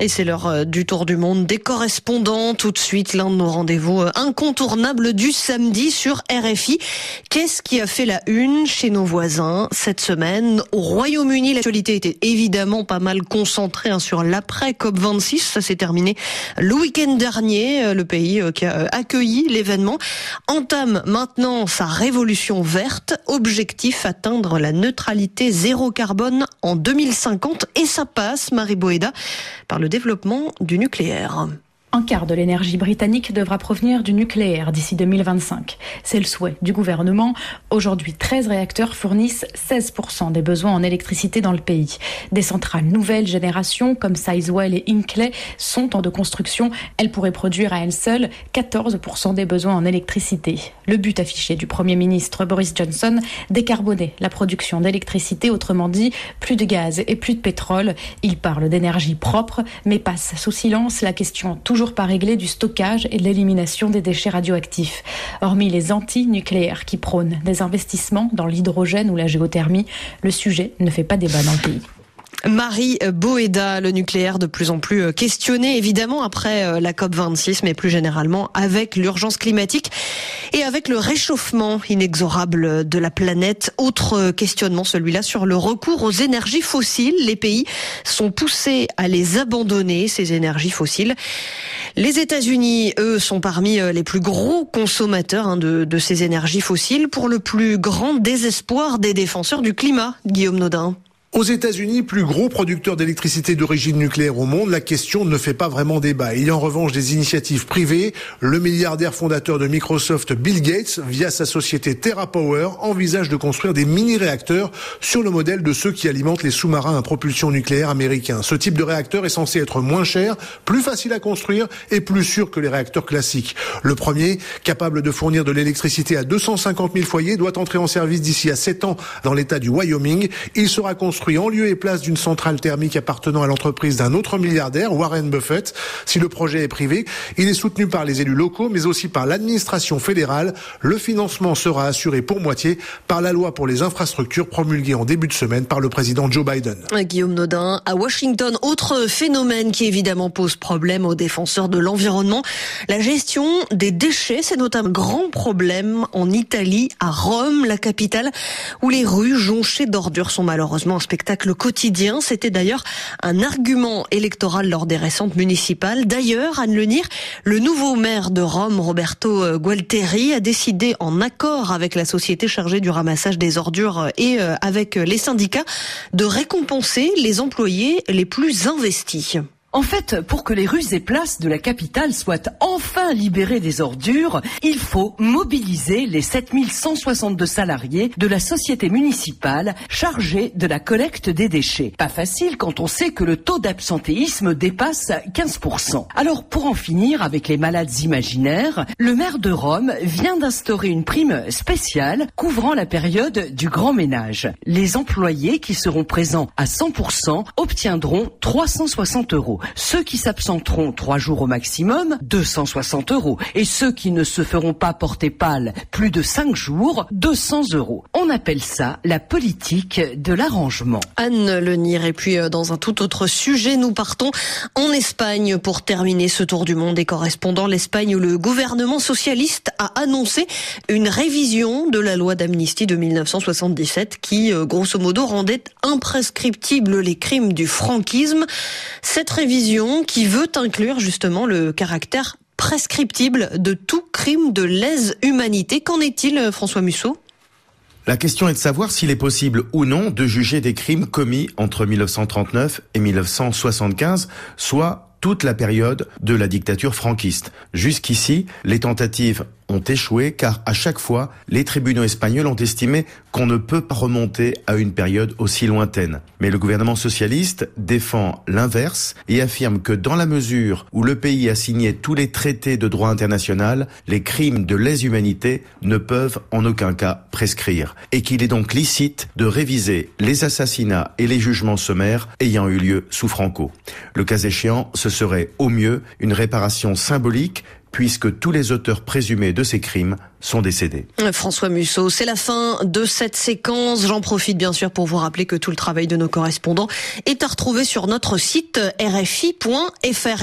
Et c'est l'heure euh, du tour du monde des correspondants. Tout de suite, l'un de nos rendez-vous euh, incontournables du samedi sur RFI. Qu'est-ce qui a fait la une chez nos voisins cette semaine Au Royaume-Uni, l'actualité était évidemment pas mal concentrée hein, sur l'après COP26. Ça s'est terminé le week-end dernier. Euh, le pays qui a accueilli l'événement entame maintenant sa révolution verte. Objectif atteindre la neutralité zéro carbone en 2050 et ça passe, Marie Boeda, par le développement du nucléaire. Un quart de l'énergie britannique devra provenir du nucléaire d'ici 2025. C'est le souhait du gouvernement. Aujourd'hui, 13 réacteurs fournissent 16% des besoins en électricité dans le pays. Des centrales nouvelle génération comme Sizewell et Hinkley sont en de construction. Elles pourraient produire à elles seules 14% des besoins en électricité. Le but affiché du Premier ministre Boris Johnson, décarboner la production d'électricité, autrement dit, plus de gaz et plus de pétrole. Il parle d'énergie propre, mais passe sous silence la question toujours pas réglé du stockage et de l'élimination des déchets radioactifs. Hormis les anti-nucléaires qui prônent des investissements dans l'hydrogène ou la géothermie, le sujet ne fait pas débat dans le pays. Marie Boeda, le nucléaire de plus en plus euh, questionné, évidemment, après euh, la COP26, mais plus généralement avec l'urgence climatique et avec le réchauffement inexorable de la planète. Autre questionnement, celui-là, sur le recours aux énergies fossiles. Les pays sont poussés à les abandonner, ces énergies fossiles. Les États-Unis, eux, sont parmi euh, les plus gros consommateurs hein, de, de ces énergies fossiles pour le plus grand désespoir des défenseurs du climat. Guillaume Nodin. Aux États-Unis, plus gros producteur d'électricité d'origine nucléaire au monde, la question ne fait pas vraiment débat. Il y a en revanche des initiatives privées. Le milliardaire fondateur de Microsoft, Bill Gates, via sa société TerraPower, envisage de construire des mini-réacteurs sur le modèle de ceux qui alimentent les sous-marins à propulsion nucléaire américains. Ce type de réacteur est censé être moins cher, plus facile à construire et plus sûr que les réacteurs classiques. Le premier, capable de fournir de l'électricité à 250 000 foyers, doit entrer en service d'ici à 7 ans dans l'état du Wyoming. Il sera construit en lieu et place d'une centrale thermique appartenant à l'entreprise d'un autre milliardaire, Warren Buffett. Si le projet est privé, il est soutenu par les élus locaux, mais aussi par l'administration fédérale. Le financement sera assuré pour moitié par la loi pour les infrastructures promulguée en début de semaine par le président Joe Biden. Guillaume Nodin, à Washington, autre phénomène qui évidemment pose problème aux défenseurs de l'environnement, la gestion des déchets, c'est notamment un grand problème en Italie, à Rome, la capitale, où les rues jonchées d'ordures sont malheureusement spectacle quotidien. C'était d'ailleurs un argument électoral lors des récentes municipales. D'ailleurs, Anne Lenir, le nouveau maire de Rome, Roberto Gualteri, a décidé, en accord avec la société chargée du ramassage des ordures et euh, avec les syndicats, de récompenser les employés les plus investis. En fait, pour que les rues et places de la capitale soient enfin libérées des ordures, il faut mobiliser les 7162 salariés de la société municipale chargée de la collecte des déchets. Pas facile quand on sait que le taux d'absentéisme dépasse 15%. Alors, pour en finir avec les malades imaginaires, le maire de Rome vient d'instaurer une prime spéciale couvrant la période du grand ménage. Les employés qui seront présents à 100% obtiendront 360 euros. Ceux qui s'absenteront trois jours au maximum, 260 euros. Et ceux qui ne se feront pas porter pâle plus de cinq jours, 200 euros. On appelle ça la politique de l'arrangement. Anne Lenir. Et puis, euh, dans un tout autre sujet, nous partons en Espagne pour terminer ce tour du monde des correspondants. L'Espagne où le gouvernement socialiste a annoncé une révision de la loi d'amnistie de 1977 qui, euh, grosso modo, rendait imprescriptibles les crimes du franquisme. Cette révision vision qui veut inclure justement le caractère prescriptible de tout crime de lèse-humanité. Qu'en est-il, François Musso? La question est de savoir s'il est possible ou non de juger des crimes commis entre 1939 et 1975, soit toute la période de la dictature franquiste. Jusqu'ici, les tentatives ont échoué car à chaque fois, les tribunaux espagnols ont estimé qu'on ne peut pas remonter à une période aussi lointaine. Mais le gouvernement socialiste défend l'inverse et affirme que dans la mesure où le pays a signé tous les traités de droit international, les crimes de lèse-humanité ne peuvent en aucun cas prescrire et qu'il est donc licite de réviser les assassinats et les jugements sommaires ayant eu lieu sous Franco. Le cas échéant, ce serait au mieux une réparation symbolique puisque tous les auteurs présumés de ces crimes sont décédés. François Musso, c'est la fin de cette séquence. J'en profite bien sûr pour vous rappeler que tout le travail de nos correspondants est à retrouver sur notre site rfi.fr.